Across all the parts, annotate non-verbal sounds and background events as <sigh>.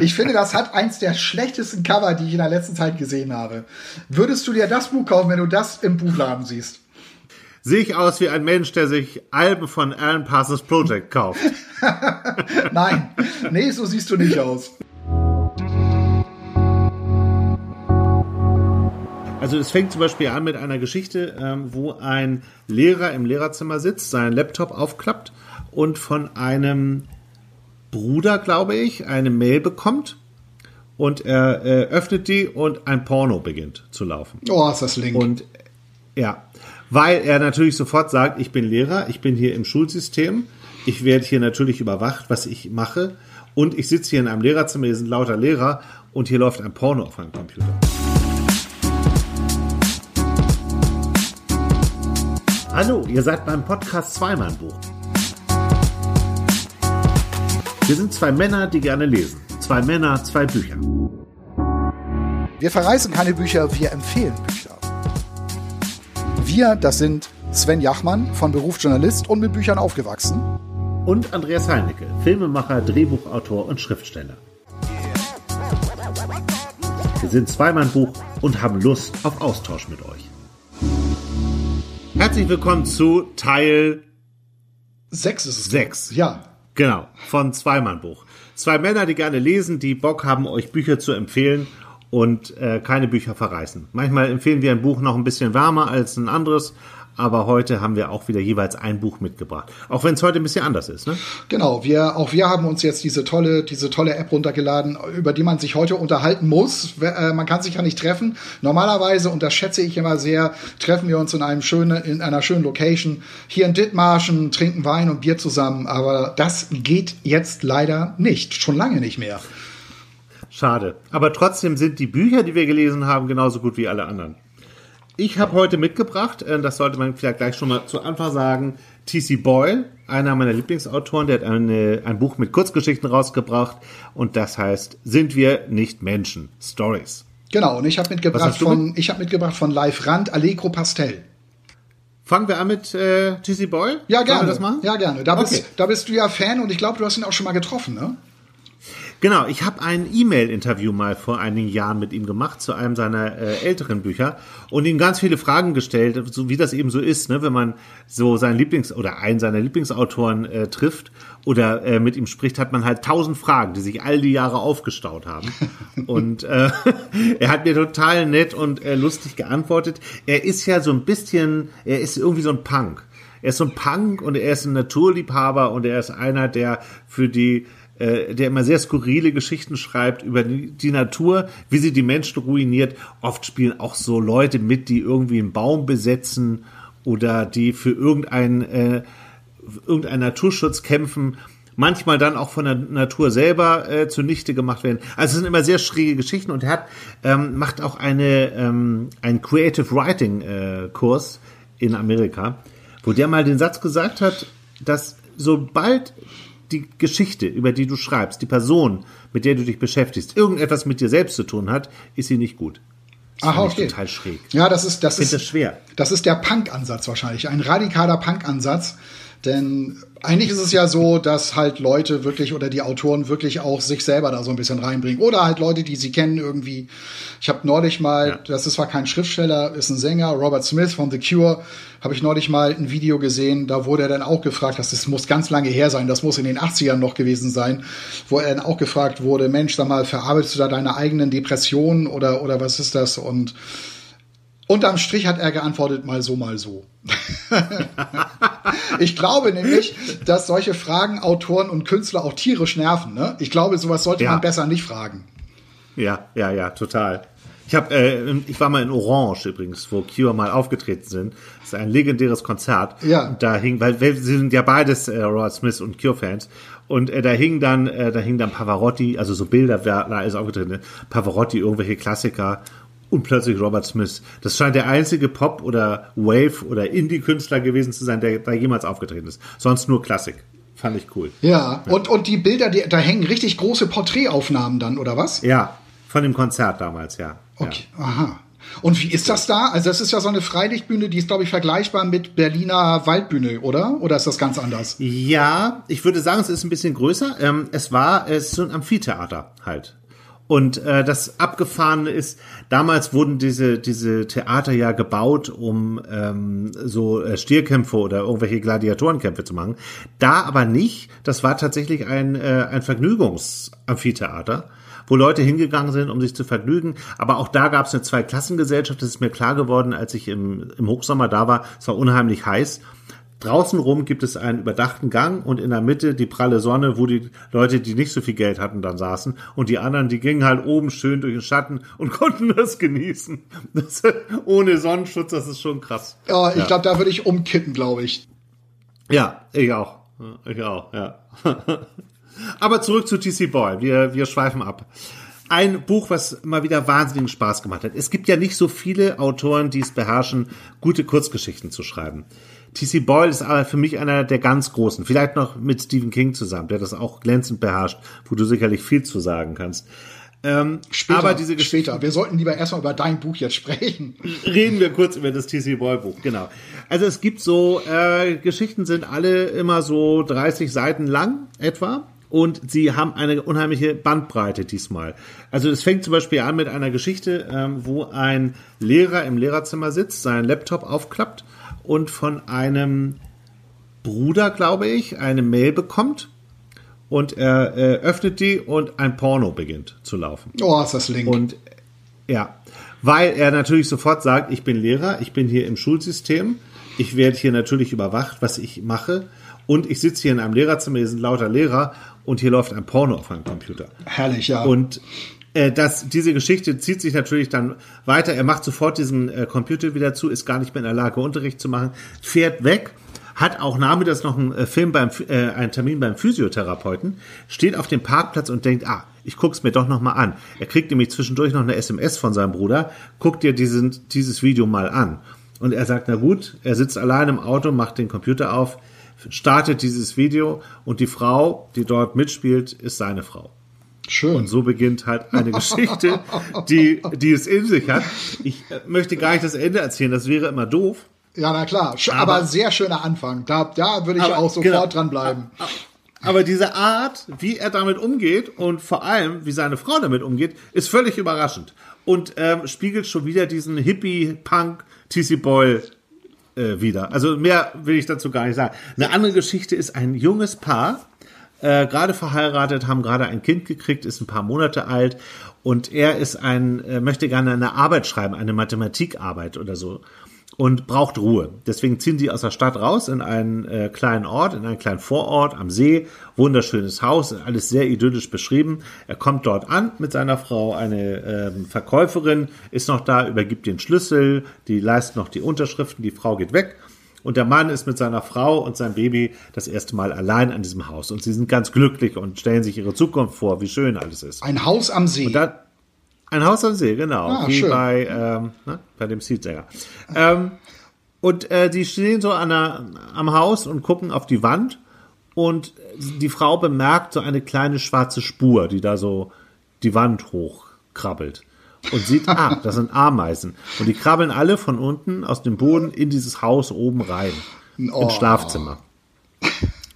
Ich finde, das hat eins der schlechtesten Cover, die ich in der letzten Zeit gesehen habe. Würdest du dir das Buch kaufen, wenn du das im Buchladen siehst? Sehe ich aus wie ein Mensch, der sich Alben von Alan Parsons Project kauft? <laughs> Nein, nee, so siehst du nicht aus. Also es fängt zum Beispiel an mit einer Geschichte, ähm, wo ein Lehrer im Lehrerzimmer sitzt, seinen Laptop aufklappt und von einem Bruder, glaube ich, eine Mail bekommt und er äh, öffnet die und ein Porno beginnt zu laufen. Oh, ist das Link. Und ja, weil er natürlich sofort sagt, ich bin Lehrer, ich bin hier im Schulsystem, ich werde hier natürlich überwacht, was ich mache und ich sitze hier in einem Lehrerzimmer, hier sind lauter Lehrer und hier läuft ein Porno auf einem Computer. Hallo, ihr seid beim Podcast Zweimann-Buch. Wir sind zwei Männer, die gerne lesen. Zwei Männer, zwei Bücher. Wir verreißen keine Bücher, wir empfehlen Bücher. Wir, das sind Sven Jachmann, von Beruf Journalist und mit Büchern aufgewachsen. Und Andreas Heinecke, Filmemacher, Drehbuchautor und Schriftsteller. Wir sind Zweimann-Buch und haben Lust auf Austausch mit euch. Herzlich willkommen zu Teil Sechs ist es. Sechs. Ja. Genau, von Zweimannbuch. Zwei Männer, die gerne lesen, die Bock haben, euch Bücher zu empfehlen und äh, keine Bücher verreißen. Manchmal empfehlen wir ein Buch noch ein bisschen wärmer als ein anderes, aber heute haben wir auch wieder jeweils ein Buch mitgebracht. Auch wenn es heute ein bisschen anders ist, ne? Genau, wir, auch wir haben uns jetzt diese tolle, diese tolle App runtergeladen, über die man sich heute unterhalten muss. Äh, man kann sich ja nicht treffen. Normalerweise, und das schätze ich immer sehr, treffen wir uns in einem schönen, in einer schönen Location hier in Dithmarschen, trinken Wein und Bier zusammen. Aber das geht jetzt leider nicht. Schon lange nicht mehr. Schade. Aber trotzdem sind die Bücher, die wir gelesen haben, genauso gut wie alle anderen. Ich habe heute mitgebracht, äh, das sollte man vielleicht gleich schon mal zu Anfang sagen, T.C. Boyle, einer meiner Lieblingsautoren, der hat eine, ein Buch mit Kurzgeschichten rausgebracht und das heißt Sind wir nicht Menschen? Stories. Genau, und ich habe mitgebracht von, mit? ich habe mitgebracht von Live Rand Allegro Pastel. Fangen wir an mit äh, T.C. Boyle? Ja, gerne. das machen? Ja, gerne. Da, okay. bist, da bist du ja Fan und ich glaube, du hast ihn auch schon mal getroffen, ne? Genau, ich habe ein E-Mail-Interview mal vor einigen Jahren mit ihm gemacht zu einem seiner äh, älteren Bücher und ihm ganz viele Fragen gestellt, so wie das eben so ist, ne, wenn man so seinen Lieblings- oder einen seiner Lieblingsautoren äh, trifft oder äh, mit ihm spricht, hat man halt tausend Fragen, die sich all die Jahre aufgestaut haben. <laughs> und äh, <laughs> er hat mir total nett und äh, lustig geantwortet. Er ist ja so ein bisschen, er ist irgendwie so ein Punk. Er ist so ein Punk und er ist ein Naturliebhaber und er ist einer, der für die äh, der immer sehr skurrile Geschichten schreibt über die, die, Natur, wie sie die Menschen ruiniert. Oft spielen auch so Leute mit, die irgendwie einen Baum besetzen oder die für irgendeinen äh, irgendeinen Naturschutz kämpfen. Manchmal dann auch von der Natur selber äh, zunichte gemacht werden. Also es sind immer sehr schräge Geschichten und er hat, ähm, macht auch eine, ähm, einen Creative Writing äh, Kurs in Amerika, wo der mal den Satz gesagt hat, dass sobald die Geschichte, über die du schreibst, die Person, mit der du dich beschäftigst, irgendetwas mit dir selbst zu tun hat, ist sie nicht gut. Das Aha, okay. Total schräg. Ja, das ist das ist das schwer. Das ist der Punk-Ansatz wahrscheinlich, ein radikaler Punk-Ansatz, denn eigentlich ist es ja so, dass halt Leute wirklich oder die Autoren wirklich auch sich selber da so ein bisschen reinbringen. Oder halt Leute, die sie kennen irgendwie. Ich habe neulich mal, ja. das ist zwar kein Schriftsteller, ist ein Sänger, Robert Smith von The Cure, habe ich neulich mal ein Video gesehen, da wurde er dann auch gefragt, das, das muss ganz lange her sein, das muss in den 80ern noch gewesen sein, wo er dann auch gefragt wurde, Mensch, sag mal, verarbeitest du da deine eigenen Depressionen oder, oder was ist das? Und Unterm Strich hat er geantwortet, mal so, mal so. <laughs> <laughs> ich glaube nämlich, dass solche Fragen Autoren und Künstler auch tierisch nerven. Ne? Ich glaube, sowas sollte ja. man besser nicht fragen. Ja, ja, ja, total. Ich habe, äh, ich war mal in Orange übrigens, wo Cure mal aufgetreten sind. Das ist ein legendäres Konzert. Ja. Da hing, weil wir sind ja beides äh, Robert Smith und Cure-Fans. Und äh, da hing dann, äh, da hing dann Pavarotti, also so Bilder, wer da ist aufgetreten, ne? Pavarotti, irgendwelche Klassiker und plötzlich Robert Smith. Das scheint der einzige Pop- oder Wave- oder Indie-Künstler gewesen zu sein, der da jemals aufgetreten ist. Sonst nur Klassik. Fand ich cool. Ja, ja. Und, und die Bilder, die, da hängen richtig große Porträtaufnahmen dann, oder was? Ja, von dem Konzert damals, ja. Okay, ja. aha. Und wie ist das da? Also das ist ja so eine Freilichtbühne, die ist, glaube ich, vergleichbar mit Berliner Waldbühne, oder? Oder ist das ganz anders? Ja, ich würde sagen, es ist ein bisschen größer. Ähm, es war, es ist so ein Amphitheater halt. Und äh, das Abgefahrene ist, damals wurden diese, diese Theater ja gebaut, um ähm, so äh, Stierkämpfe oder irgendwelche Gladiatorenkämpfe zu machen. Da aber nicht. Das war tatsächlich ein, äh, ein Vergnügungsamphitheater wo Leute hingegangen sind, um sich zu vergnügen. Aber auch da gab es eine Zweiklassengesellschaft. Das ist mir klar geworden, als ich im, im Hochsommer da war. Es war unheimlich heiß. Draußen rum gibt es einen überdachten Gang und in der Mitte die pralle Sonne, wo die Leute, die nicht so viel Geld hatten, dann saßen. Und die anderen, die gingen halt oben schön durch den Schatten und <laughs> konnten das genießen. Das, ohne Sonnenschutz, das ist schon krass. Ja, ich ja. glaube, da würde ich umkippen, glaube ich. Ja, ich auch. Ich auch, ja. <laughs> Aber zurück zu TC Boy. Wir, wir schweifen ab. Ein Buch, was mal wieder wahnsinnigen Spaß gemacht hat. Es gibt ja nicht so viele Autoren, die es beherrschen, gute Kurzgeschichten zu schreiben. T.C. Boyle ist aber für mich einer der ganz großen. Vielleicht noch mit Stephen King zusammen, der das auch glänzend beherrscht, wo du sicherlich viel zu sagen kannst. Ähm, später, aber diese später. Wir sollten lieber erstmal über dein Buch jetzt sprechen. Reden wir kurz über das T.C. Boyle Buch, genau. Also es gibt so, äh, Geschichten sind alle immer so 30 Seiten lang etwa und sie haben eine unheimliche Bandbreite diesmal. Also es fängt zum Beispiel an mit einer Geschichte, ähm, wo ein Lehrer im Lehrerzimmer sitzt, seinen Laptop aufklappt und von einem Bruder, glaube ich, eine Mail bekommt und er äh, öffnet die und ein Porno beginnt zu laufen. Oh, ist das Link. Und ja, weil er natürlich sofort sagt, ich bin Lehrer, ich bin hier im Schulsystem, ich werde hier natürlich überwacht, was ich mache und ich sitze hier in einem Lehrerzimmer, hier sind lauter Lehrer und hier läuft ein Porno auf einem Computer. Herrlich, ja. Und äh, das, diese Geschichte zieht sich natürlich dann weiter. Er macht sofort diesen äh, Computer wieder zu, ist gar nicht mehr in der Lage, Unterricht zu machen, fährt weg, hat auch nachmittags noch einen äh, Film beim, äh, einen Termin beim Physiotherapeuten, steht auf dem Parkplatz und denkt, ah, ich guck's mir doch noch mal an. Er kriegt nämlich zwischendurch noch eine SMS von seinem Bruder, guck dir diesen, dieses Video mal an. Und er sagt, na gut, er sitzt allein im Auto, macht den Computer auf, startet dieses Video und die Frau, die dort mitspielt, ist seine Frau. Schön. Und so beginnt halt eine <laughs> Geschichte, die, die es in sich hat. Ich äh, möchte gar nicht das Ende erzählen, das wäre immer doof. Ja, na klar. Aber, aber sehr schöner Anfang. Da, da würde ich aber, auch sofort genau. dran bleiben. Aber diese Art, wie er damit umgeht und vor allem, wie seine Frau damit umgeht, ist völlig überraschend. Und ähm, spiegelt schon wieder diesen Hippie-Punk TC Boyle äh, wieder. Also mehr will ich dazu gar nicht sagen. Eine andere Geschichte ist ein junges Paar, äh, gerade verheiratet, haben gerade ein Kind gekriegt, ist ein paar Monate alt und er ist ein, äh, möchte gerne eine Arbeit schreiben, eine Mathematikarbeit oder so und braucht Ruhe. Deswegen ziehen sie aus der Stadt raus in einen äh, kleinen Ort, in einen kleinen Vorort am See. Wunderschönes Haus, alles sehr idyllisch beschrieben. Er kommt dort an mit seiner Frau. Eine ähm, Verkäuferin ist noch da, übergibt den Schlüssel, die leistet noch die Unterschriften. Die Frau geht weg. Und der Mann ist mit seiner Frau und seinem Baby das erste Mal allein an diesem Haus. Und sie sind ganz glücklich und stellen sich ihre Zukunft vor, wie schön alles ist. Ein Haus am See. Dann, ein Haus am See, genau. Ah, wie schön. bei, ähm, ne, bei dem Seedsänger. Ähm, und äh, die stehen so an der, am Haus und gucken auf die Wand und die Frau bemerkt so eine kleine schwarze Spur, die da so die Wand hochkrabbelt und sieht, ah, das sind Ameisen. Und die krabbeln alle von unten aus dem Boden in dieses Haus oben rein, oh. ins Schlafzimmer.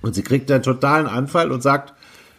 Und sie kriegt einen totalen Anfall und sagt,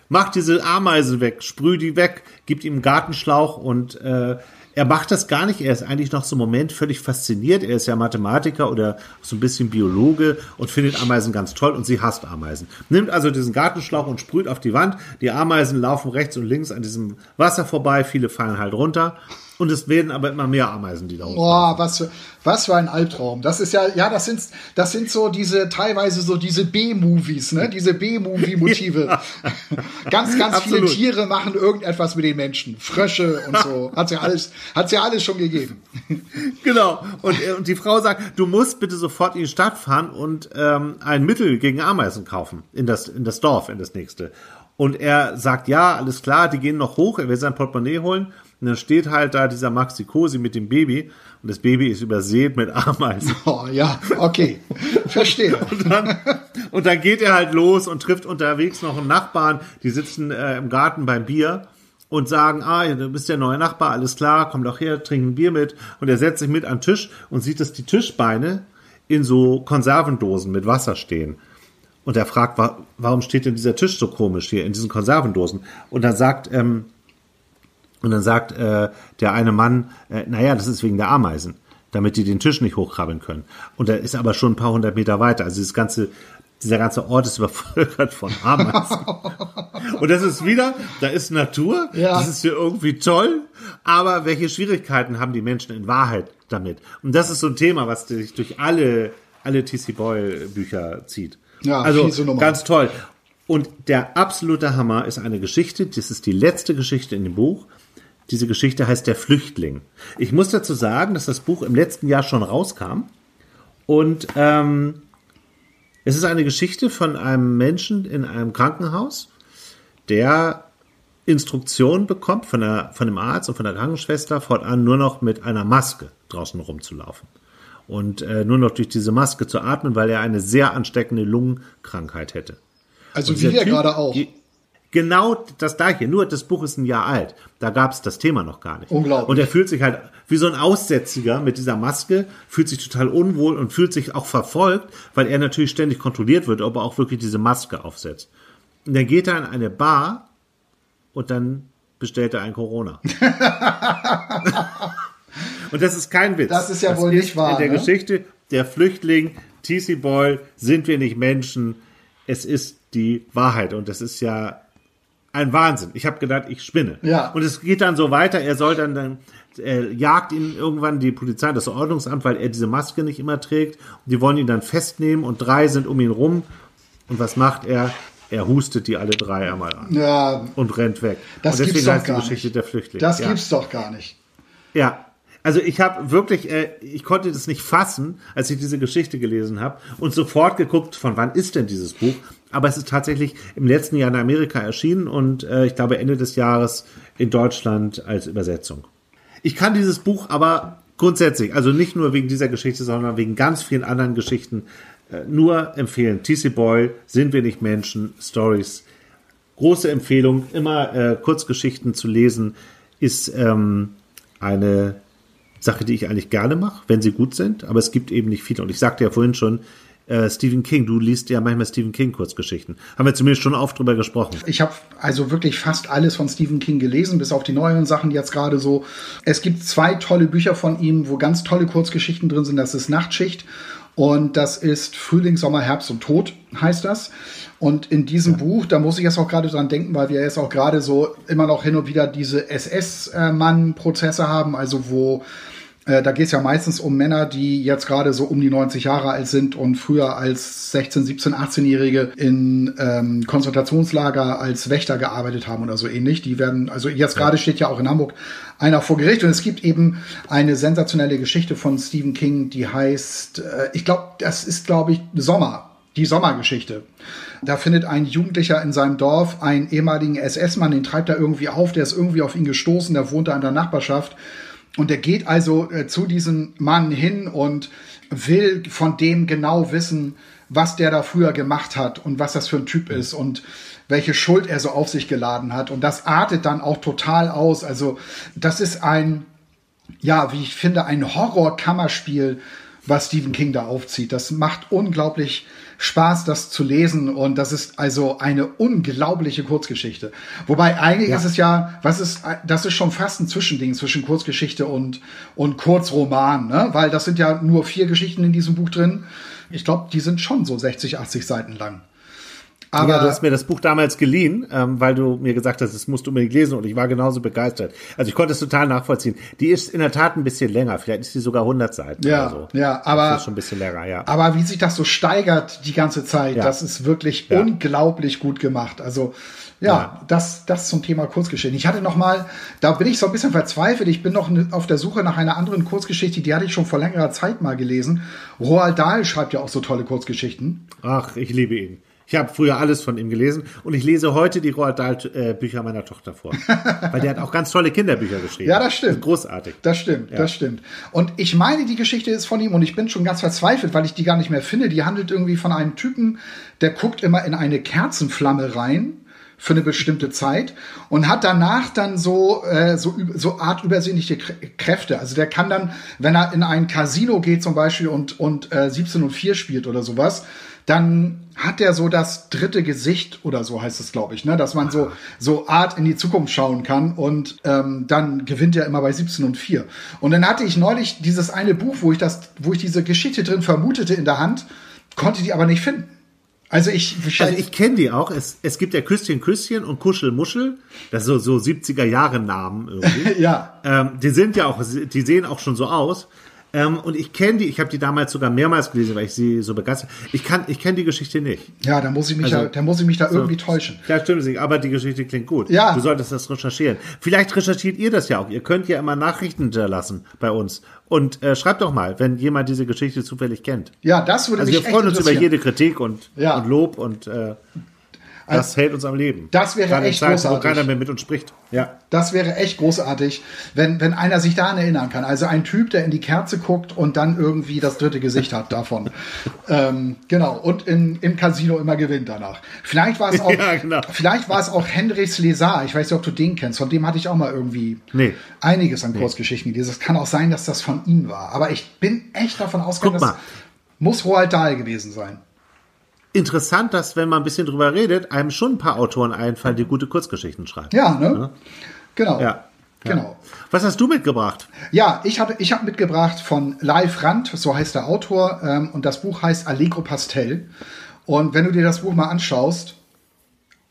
mach diese Ameisen weg, sprüh die weg, gibt ihm einen Gartenschlauch und äh, er macht das gar nicht. Er ist eigentlich noch so im Moment völlig fasziniert. Er ist ja Mathematiker oder so ein bisschen Biologe und findet Ameisen ganz toll und sie hasst Ameisen. Nimmt also diesen Gartenschlauch und sprüht auf die Wand. Die Ameisen laufen rechts und links an diesem Wasser vorbei. Viele fallen halt runter. Und es werden aber immer mehr Ameisen, die da unten Boah, was für, was für ein Albtraum. Das ist ja, ja, das sind, das sind so diese, teilweise so diese B-Movies, ne? Diese B-Movie-Motive. <laughs> Ganz, ganz Absolut. viele Tiere machen irgendetwas mit den Menschen. Frösche und so. Hat's ja alles, hat's ja alles schon gegeben. <laughs> genau. Und, äh, und die Frau sagt, du musst bitte sofort in die Stadt fahren und ähm, ein Mittel gegen Ameisen kaufen. In das, in das Dorf, in das nächste. Und er sagt, ja, alles klar, die gehen noch hoch, er will sein Portemonnaie holen. Und dann steht halt da dieser Maxi Cosi mit dem Baby und das Baby ist übersät mit Ameisen. <laughs> Oh ja, okay. Verstehe. <laughs> und, dann, und dann geht er halt los und trifft unterwegs noch einen Nachbarn, die sitzen äh, im Garten beim Bier und sagen, ah, du bist der neue Nachbar, alles klar, komm doch her, trink ein Bier mit. Und er setzt sich mit an den Tisch und sieht, dass die Tischbeine in so Konservendosen mit Wasser stehen. Und er fragt, warum steht denn dieser Tisch so komisch hier in diesen Konservendosen? Und dann sagt, ähm, und dann sagt äh, der eine Mann, äh, naja, das ist wegen der Ameisen, damit die den Tisch nicht hochkrabbeln können. Und er ist aber schon ein paar hundert Meter weiter. Also das ganze dieser ganze Ort ist <laughs> übervölkert von Ameisen. <laughs> und das ist wieder, da ist Natur, ja. das ist hier irgendwie toll, aber welche Schwierigkeiten haben die Menschen in Wahrheit damit? Und das ist so ein Thema, was sich durch alle, alle TC Boyle Bücher zieht. Ja, also ganz toll. Und der absolute Hammer ist eine Geschichte, das ist die letzte Geschichte in dem Buch. Diese Geschichte heißt Der Flüchtling. Ich muss dazu sagen, dass das Buch im letzten Jahr schon rauskam. Und ähm, es ist eine Geschichte von einem Menschen in einem Krankenhaus, der Instruktionen bekommt von, der, von dem Arzt und von der Krankenschwester, fortan nur noch mit einer Maske draußen rumzulaufen. Und äh, nur noch durch diese Maske zu atmen, weil er eine sehr ansteckende Lungenkrankheit hätte. Also wie er gerade auch. Die, genau das gleiche, nur das Buch ist ein Jahr alt. Da gab es das Thema noch gar nicht. Unglaublich. Und er fühlt sich halt wie so ein Aussätziger mit dieser Maske, fühlt sich total unwohl und fühlt sich auch verfolgt, weil er natürlich ständig kontrolliert wird, ob er auch wirklich diese Maske aufsetzt. Und dann geht er in eine Bar und dann bestellt er ein Corona. <laughs> und das ist kein Witz. Das ist ja das wohl ist nicht wahr. In der ne? Geschichte der Flüchtling, TC Boyle, sind wir nicht Menschen. Es ist die Wahrheit. Und das ist ja ein Wahnsinn. Ich habe gedacht, ich spinne. Ja. Und es geht dann so weiter. Er soll dann, dann äh, jagt ihn irgendwann die Polizei, das Ordnungsamt, weil er diese Maske nicht immer trägt. Und die wollen ihn dann festnehmen und drei sind um ihn rum. Und was macht er? Er hustet die alle drei einmal an. Ja. Und rennt weg. Das und deswegen gibt's doch heißt die Geschichte nicht. der Flüchtlinge. Das ja. gibt's doch gar nicht. Ja, also ich habe wirklich, äh, ich konnte das nicht fassen, als ich diese Geschichte gelesen habe und sofort geguckt, von wann ist denn dieses Buch? Aber es ist tatsächlich im letzten Jahr in Amerika erschienen und äh, ich glaube Ende des Jahres in Deutschland als Übersetzung. Ich kann dieses Buch aber grundsätzlich, also nicht nur wegen dieser Geschichte, sondern wegen ganz vielen anderen Geschichten, äh, nur empfehlen. TC Boyle, Sind wir nicht Menschen, Stories. Große Empfehlung, immer äh, Kurzgeschichten zu lesen, ist ähm, eine Sache, die ich eigentlich gerne mache, wenn sie gut sind, aber es gibt eben nicht viele. Und ich sagte ja vorhin schon, äh, Stephen King, du liest ja manchmal Stephen King Kurzgeschichten. Haben wir zumindest schon oft drüber gesprochen. Ich habe also wirklich fast alles von Stephen King gelesen, bis auf die neuen Sachen jetzt gerade so. Es gibt zwei tolle Bücher von ihm, wo ganz tolle Kurzgeschichten drin sind. Das ist Nachtschicht und das ist Frühling, Sommer, Herbst und Tod heißt das. Und in diesem ja. Buch, da muss ich jetzt auch gerade dran denken, weil wir jetzt auch gerade so immer noch hin und wieder diese SS-Mann-Prozesse haben, also wo äh, da geht es ja meistens um Männer, die jetzt gerade so um die 90 Jahre alt sind und früher als 16, 17, 18-Jährige in ähm, Konzentrationslager als Wächter gearbeitet haben oder so ähnlich. Die werden, also jetzt ja. gerade steht ja auch in Hamburg einer vor Gericht und es gibt eben eine sensationelle Geschichte von Stephen King, die heißt, äh, ich glaube, das ist, glaube ich, Sommer, die Sommergeschichte. Da findet ein Jugendlicher in seinem Dorf einen ehemaligen SS-Mann, den treibt er irgendwie auf, der ist irgendwie auf ihn gestoßen, der wohnt da in der Nachbarschaft und er geht also äh, zu diesem Mann hin und will von dem genau wissen, was der da früher gemacht hat und was das für ein Typ ist und welche Schuld er so auf sich geladen hat. Und das artet dann auch total aus. Also das ist ein, ja, wie ich finde, ein Horror-Kammerspiel, was Stephen King da aufzieht. Das macht unglaublich Spaß, das zu lesen. Und das ist also eine unglaubliche Kurzgeschichte. Wobei eigentlich ja. ist es ja, was ist, das ist schon fast ein Zwischending zwischen Kurzgeschichte und, und Kurzroman, ne? Weil das sind ja nur vier Geschichten in diesem Buch drin. Ich glaube, die sind schon so 60, 80 Seiten lang. Aber ja, du hast mir das Buch damals geliehen, ähm, weil du mir gesagt hast, das musst du unbedingt lesen und ich war genauso begeistert. Also ich konnte es total nachvollziehen. Die ist in der Tat ein bisschen länger, vielleicht ist sie sogar 100 Seiten ja, oder so. Ja, aber das ist schon ein bisschen länger, ja. Aber wie sich das so steigert die ganze Zeit, ja. das ist wirklich ja. unglaublich gut gemacht. Also ja, ja, das das zum Thema Kurzgeschichte. Ich hatte noch mal, da bin ich so ein bisschen verzweifelt. Ich bin noch auf der Suche nach einer anderen Kurzgeschichte, die hatte ich schon vor längerer Zeit mal gelesen. Roald Dahl schreibt ja auch so tolle Kurzgeschichten. Ach, ich liebe ihn. Ich habe früher alles von ihm gelesen und ich lese heute die Roald Dahl äh, Bücher meiner Tochter vor. <laughs> Weil der hat auch ganz tolle Kinderbücher geschrieben. Ja, das stimmt. Das großartig. Das stimmt, ja. das stimmt. Und ich meine, die Geschichte ist von ihm und ich bin schon ganz verzweifelt, weil ich die gar nicht mehr finde. Die handelt irgendwie von einem Typen, der guckt immer in eine Kerzenflamme rein für eine bestimmte Zeit und hat danach dann so äh, so so Art übersinnliche Kräfte. Also der kann dann, wenn er in ein Casino geht zum Beispiel und und äh, 17 und 4 spielt oder sowas, dann hat er so das dritte Gesicht oder so heißt es, glaube ich, ne? dass man so so Art in die Zukunft schauen kann und ähm, dann gewinnt er immer bei 17 und 4. Und dann hatte ich neulich dieses eine Buch, wo ich das, wo ich diese Geschichte drin vermutete in der Hand, konnte die aber nicht finden. Also ich, also ich kenne die auch. Es, es gibt ja Küsschen Küsschen und Kuschel Muschel. Das sind so, so 70er Jahre Namen irgendwie. <laughs> ja. Ähm, die sind ja auch, die sehen auch schon so aus. Ähm, und ich kenne die, ich habe die damals sogar mehrmals gelesen, weil ich sie so begeistert. Ich kann, ich kenne die Geschichte nicht. Ja, da muss ich mich, also, da, da muss ich mich da so, irgendwie täuschen. Ja, stimmt nicht, aber die Geschichte klingt gut. Ja. Du solltest das recherchieren. Vielleicht recherchiert ihr das ja auch. Ihr könnt ja immer Nachrichten hinterlassen bei uns. Und äh, schreibt doch mal, wenn jemand diese Geschichte zufällig kennt. Ja, das würde also mich wir freuen uns über jede Kritik und, ja. und Lob und äh, das hält uns am Leben. Das wäre Gerade echt Zeiten, großartig. Wo keiner mehr mit uns spricht. Ja. Das wäre echt großartig, wenn, wenn einer sich daran erinnern kann. Also ein Typ, der in die Kerze guckt und dann irgendwie das dritte Gesicht hat davon. <laughs> ähm, genau. Und in, im Casino immer gewinnt danach. Vielleicht war es auch, <laughs> ja, genau. vielleicht war es auch Henrys Lesar. Ich weiß nicht, ob du den kennst. Von dem hatte ich auch mal irgendwie nee. einiges an Kurzgeschichten gelesen. Es kann auch sein, dass das von ihm war. Aber ich bin echt davon ausgegangen, dass muss Roald Dahl gewesen sein interessant, dass, wenn man ein bisschen drüber redet, einem schon ein paar Autoren einfallen, die gute Kurzgeschichten schreiben. Ja, ne? Ja. Genau. Ja. Genau. Was hast du mitgebracht? Ja, ich habe ich hab mitgebracht von Live Rand, so heißt der Autor, ähm, und das Buch heißt Allegro Pastel. Und wenn du dir das Buch mal anschaust,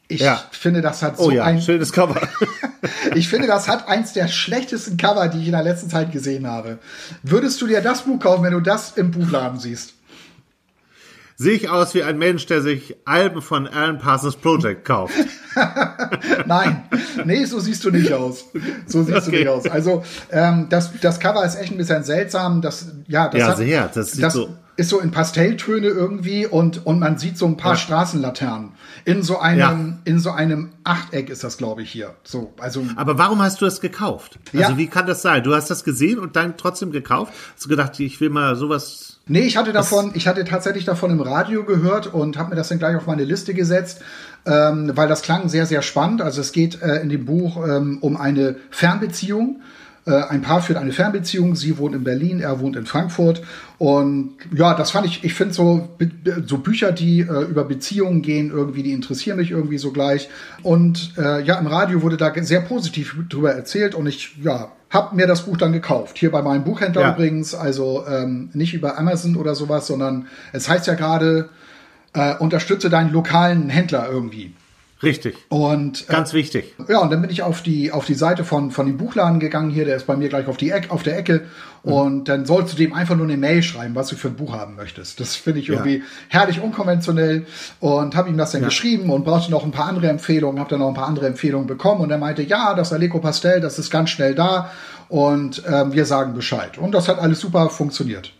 ich ja. finde, das hat so oh ja, ein schönes Cover. <laughs> ich finde, das hat eins der schlechtesten Cover, die ich in der letzten Zeit gesehen habe. Würdest du dir das Buch kaufen, wenn du das im Buchladen siehst? Sehe ich aus wie ein Mensch, der sich Alben von Alan Parsons Project kauft? <laughs> Nein, nee, so siehst du nicht aus. So siehst okay. du nicht aus. Also ähm, das, das Cover ist echt ein bisschen seltsam. Das, ja, das, ja, hat, sehr. Das, das so ist so in Pastelltöne irgendwie und, und man sieht so ein paar ja. Straßenlaternen. In so einem, ja. in so einem Achteck ist das, glaube ich, hier. So, also. Aber warum hast du das gekauft? Also ja. wie kann das sein? Du hast das gesehen und dann trotzdem gekauft? Hast du gedacht, ich will mal sowas Nee, ich hatte davon, ich hatte tatsächlich davon im Radio gehört und habe mir das dann gleich auf meine Liste gesetzt, ähm, weil das klang sehr, sehr spannend. Also es geht äh, in dem Buch ähm, um eine Fernbeziehung. Äh, ein Paar führt eine Fernbeziehung. Sie wohnt in Berlin, er wohnt in Frankfurt. Und ja, das fand ich, ich finde so, so Bücher, die äh, über Beziehungen gehen, irgendwie, die interessieren mich irgendwie so gleich. Und äh, ja, im Radio wurde da sehr positiv drüber erzählt und ich, ja, hab mir das Buch dann gekauft. Hier bei meinem Buchhändler ja. übrigens, also ähm, nicht über Amazon oder sowas, sondern es heißt ja gerade, äh, unterstütze deinen lokalen Händler irgendwie. Richtig. Und äh, ganz wichtig. Ja, und dann bin ich auf die auf die Seite von von dem Buchladen gegangen hier, der ist bei mir gleich auf die Eck, auf der Ecke mhm. und dann sollst du dem einfach nur eine Mail schreiben, was du für ein Buch haben möchtest. Das finde ich irgendwie ja. herrlich unkonventionell und habe ihm das dann ja. geschrieben und brauchte noch ein paar andere Empfehlungen, habe dann noch ein paar andere Empfehlungen bekommen und er meinte, ja, das Aleko Pastel, das ist ganz schnell da und ähm, wir sagen Bescheid. Und das hat alles super funktioniert.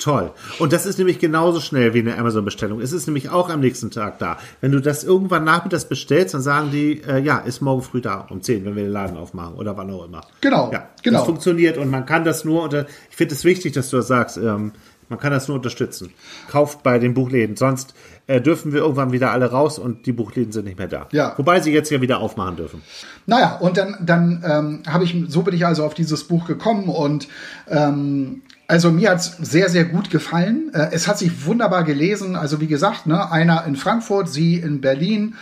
Toll. Und das ist nämlich genauso schnell wie eine Amazon-Bestellung. Es ist nämlich auch am nächsten Tag da. Wenn du das irgendwann nachmittags bestellst, dann sagen die, äh, ja, ist morgen früh da um 10, wenn wir den Laden aufmachen oder wann auch immer. Genau. Ja, genau. Das funktioniert und man kann das nur unter, ich finde es wichtig, dass du das sagst, ähm, man kann das nur unterstützen. Kauft bei den Buchläden. Sonst äh, dürfen wir irgendwann wieder alle raus und die Buchläden sind nicht mehr da. Ja. Wobei sie jetzt ja wieder aufmachen dürfen. Naja, und dann, dann ähm, habe ich, so bin ich also auf dieses Buch gekommen und ähm, also mir hat's sehr, sehr gut gefallen. Äh, es hat sich wunderbar gelesen. Also wie gesagt, ne, einer in Frankfurt, sie in Berlin.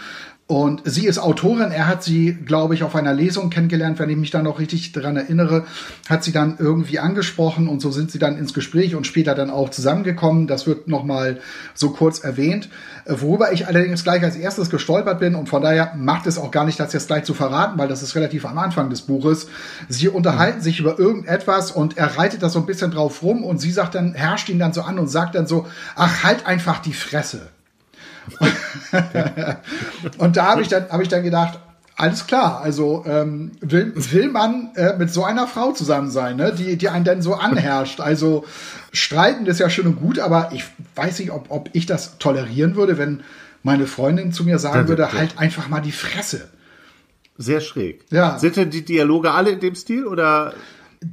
Und sie ist Autorin. Er hat sie, glaube ich, auf einer Lesung kennengelernt, wenn ich mich da noch richtig dran erinnere, hat sie dann irgendwie angesprochen und so sind sie dann ins Gespräch und später dann auch zusammengekommen. Das wird nochmal so kurz erwähnt. Äh, worüber ich allerdings gleich als erstes gestolpert bin und von daher macht es auch gar nicht, das jetzt gleich zu verraten, weil das ist relativ am Anfang des Buches. Sie unterhalten sich über irgendetwas und er reitet da so ein bisschen drauf rum und sie sagt dann, herrscht ihn dann so an und sagt dann so, ach, halt einfach die Fresse. <laughs> und da habe ich dann, habe ich dann gedacht, alles klar, also ähm, will, will man äh, mit so einer Frau zusammen sein, ne? die, die einen dann so anherrscht. Also streiten ist ja schön und gut, aber ich weiß nicht, ob, ob ich das tolerieren würde, wenn meine Freundin zu mir sagen würde, halt einfach mal die Fresse. Sehr schräg. Ja. Sind denn die Dialoge alle in dem Stil oder?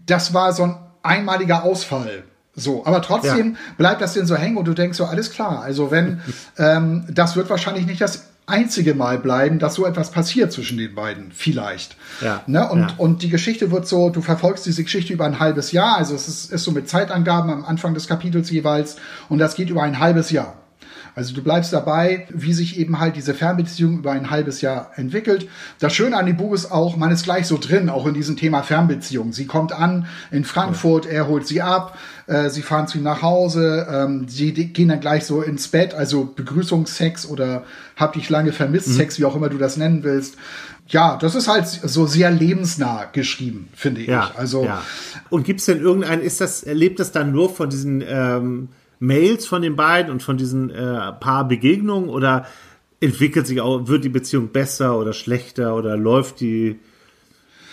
Das war so ein einmaliger Ausfall. So, aber trotzdem ja. bleibt das denn so hängen und du denkst so, alles klar. Also wenn, <laughs> ähm, das wird wahrscheinlich nicht das einzige Mal bleiben, dass so etwas passiert zwischen den beiden. Vielleicht. Ja. Ne? Und, Ja. und die Geschichte wird so, du verfolgst diese Geschichte über ein halbes Jahr. Also es ist, ist so mit Zeitangaben am Anfang des Kapitels jeweils. Und das geht über ein halbes Jahr. Also du bleibst dabei, wie sich eben halt diese Fernbeziehung über ein halbes Jahr entwickelt. Das Schöne an dem Buch ist auch, man ist gleich so drin, auch in diesem Thema Fernbeziehung. Sie kommt an in Frankfurt, er holt sie ab, äh, sie fahren zu ihm nach Hause, ähm, sie gehen dann gleich so ins Bett, also Begrüßungsex oder hab dich lange vermisst, Sex, wie auch immer du das nennen willst. Ja, das ist halt so sehr lebensnah geschrieben, finde Ja, ich. Also ja. Und gibt es denn irgendein, ist das, lebt das dann nur von diesen ähm, Mails von den beiden und von diesen äh, paar Begegnungen oder entwickelt sich auch, wird die Beziehung besser oder schlechter oder läuft die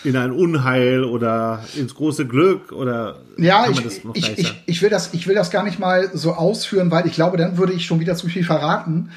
in ein Unheil oder ins große Glück oder Ja, ich, ich, ich, ich, will das, ich will das gar nicht mal so ausführen, weil ich glaube, dann würde ich schon wieder zu viel verraten.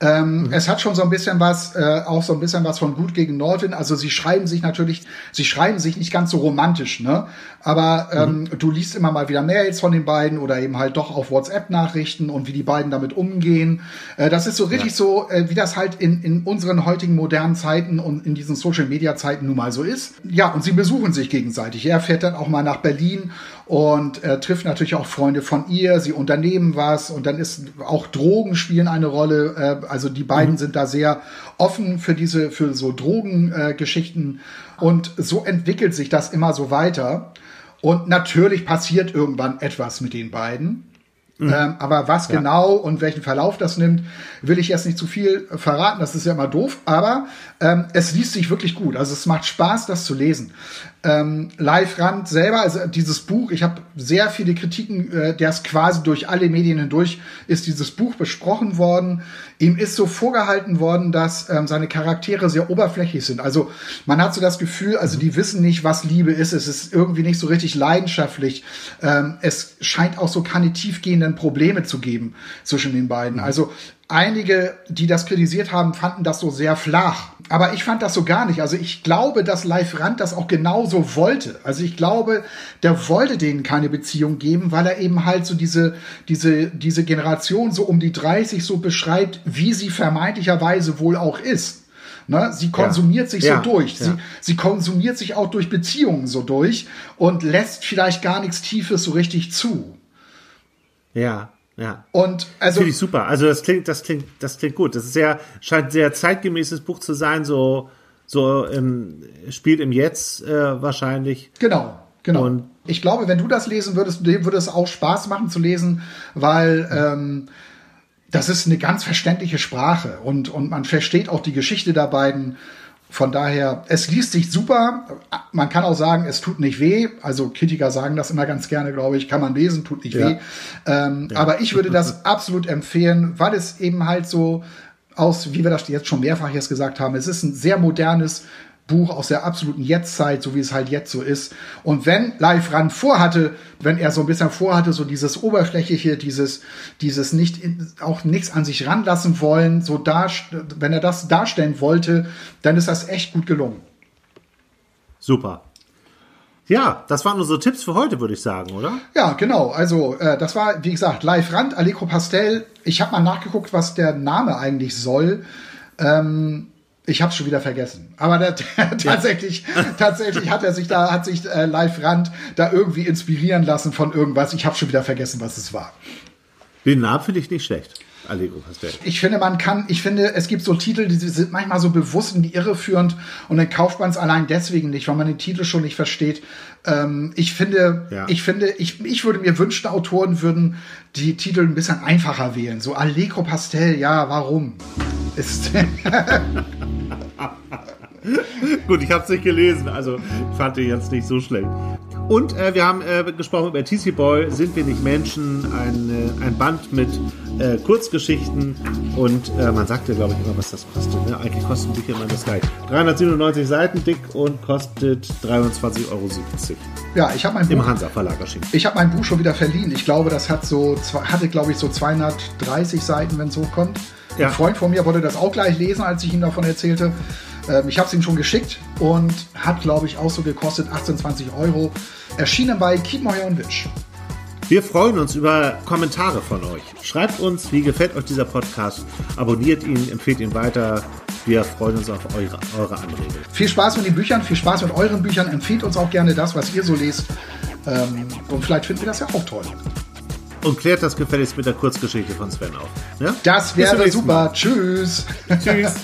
Ähm, Mhm. Es hat schon so ein bisschen was, äh, auch so ein bisschen was von Gut gegen Nordwind. Also sie schreiben sich natürlich, sie schreiben sich nicht ganz so romantisch, ne? Aber ähm, Mhm. du liest immer mal wieder Mails von den beiden oder eben halt doch auf WhatsApp-Nachrichten und wie die beiden damit umgehen. Äh, das ist so richtig so, äh, wie das halt in, in unseren heutigen modernen Zeiten und in diesen Social-Media-Zeiten nun mal so ist. Ja, und sie besuchen sich gegenseitig. Er fährt dann auch mal nach Berlin und äh, trifft natürlich auch Freunde von ihr. Sie unternehmen was und dann ist auch Drogen spielen eine Rolle. Äh, also die beiden sind da sehr offen für diese, für so Drogengeschichten äh, und so entwickelt sich das immer so weiter. Und natürlich passiert irgendwann etwas mit den beiden. Ähm, aber was genau und welchen Verlauf das nimmt, will ich jetzt nicht zu viel äh, verraten. Das ist ja immer doof. Aber ähm, es liest sich wirklich gut. Also es macht Spaß, das zu lesen. Ähm, Live Rand selber, also dieses Buch, ich habe sehr viele Kritiken, äh, der ist quasi durch alle Medien hindurch, ist dieses Buch besprochen worden. Ihm ist so vorgehalten worden, dass ähm, seine Charaktere sehr oberflächlich sind. Also man hat so das Gefühl, also die wissen nicht, was Liebe ist. Es ist irgendwie nicht so richtig leidenschaftlich. Ähm, es scheint auch so keine tiefgehenden Probleme zu geben zwischen den beiden. Also einige, die das kritisiert haben, fanden das so sehr flach. Aber ich fand das so gar nicht. Also ich glaube, dass Live Rand das auch genauso wollte. Also ich glaube, der wollte denen keine Beziehung geben, weil er eben halt so diese, diese, diese Generation so um die 30 so beschreibt, wie sie vermeintlicherweise wohl auch ist. Ne? Sie konsumiert sich Ja. so durch. Ja. Sie, sie konsumiert sich auch durch Beziehungen so durch und lässt vielleicht gar nichts Tiefes so richtig zu. Ja, ja. Und also Finde ich super. Also das klingt, das klingt, das klingt gut. Das ist sehr, scheint ein sehr zeitgemäßes Buch zu sein, so, so ähm, spielt im Jetzt äh, wahrscheinlich. Genau, genau. Und- ich glaube, wenn du das lesen würdest, dir würde es auch Spaß machen zu lesen, weil ähm, das ist eine ganz verständliche Sprache und, und man versteht auch die Geschichte der beiden. Von daher, es liest sich super. Man kann auch sagen, es tut nicht weh. Also Kritiker sagen das immer ganz gerne, glaube ich. Kann man lesen, tut nicht Ja. weh. Ähm, Aber ich würde das <laughs> absolut empfehlen, weil es eben halt so aus, wie wir das jetzt schon mehrfach jetzt gesagt haben, es ist ein sehr modernes Buch aus der absoluten Jetztzeit, so wie es halt jetzt so ist. Und wenn Live Rand vorhatte, wenn er so ein bisschen vorhatte, so dieses Oberflächliche, dieses, dieses nicht, auch nichts an sich ranlassen wollen, so da, wenn er das darstellen wollte, dann ist das echt gut gelungen. Super. Ja, das waren unsere Tipps für heute, würde ich sagen, oder? Ja, genau. Also äh, das war, wie gesagt, Live Rand, Allegro Pastel. Ich habe mal nachgeguckt, was der Name eigentlich soll. Ähm, ich habe schon wieder vergessen. Aber der, <laughs> tatsächlich, tatsächlich hat er sich da, hat sich äh, Live Rand da irgendwie inspirieren lassen von irgendwas. Ich habe schon wieder vergessen, was es war. Den Namen finde ich nicht schlecht. Allegro Pastel. Ich finde, man kann, ich finde, es gibt so Titel, die sind manchmal so bewusst in die Irre führend und dann kauft man es allein deswegen nicht, weil man den Titel schon nicht versteht. Ähm, ich finde, Ja. ich finde, ich, ich würde mir wünschen, Autoren würden die Titel ein bisschen einfacher wählen. So Allegro Pastel, ja, warum? Ist, <laughs> Gut, ich habe es nicht gelesen, also ich fand den jetzt nicht so schlecht. Und äh, wir haben äh, gesprochen über TC Boy, Sind wir nicht Menschen, ein, äh, ein Band mit äh, Kurzgeschichten und äh, man sagt ja, glaube ich, immer, was das kostet. Ne? Eigentlich kosten Bücher immer das gleich. 397 Seiten dick und kostet 23,70 Euro. ja, ich habe mein Im Buch, Hansa Verlag erschienen. ich habe mein Buch schon wieder verliehen. Ich glaube, das hat so, hatte glaube ich so 230 Seiten, wenn es hochkommt. Ja. Ein Freund von mir wollte das auch gleich lesen, als ich ihm davon erzählte. Ähm, ich habe es ihm schon geschickt und hat, glaube ich, auch so gekostet 18, 20 Euro. Erschienen bei Kiepenheuer und Witsch. Wir freuen uns über Kommentare von euch. Schreibt uns, wie gefällt euch dieser Podcast, abonniert ihn, empfehlt ihn weiter. Wir freuen uns auf eure, eure Anregungen. Viel Spaß mit den Büchern, viel Spaß mit euren Büchern. Empfiehlt uns auch gerne das, was ihr so lest. Ähm, und vielleicht finden wir das ja auch toll. Und klärt das gefälligst mit der Kurzgeschichte von Sven auf. Ja? Das wäre super. Tschüss. Tschüss. <laughs>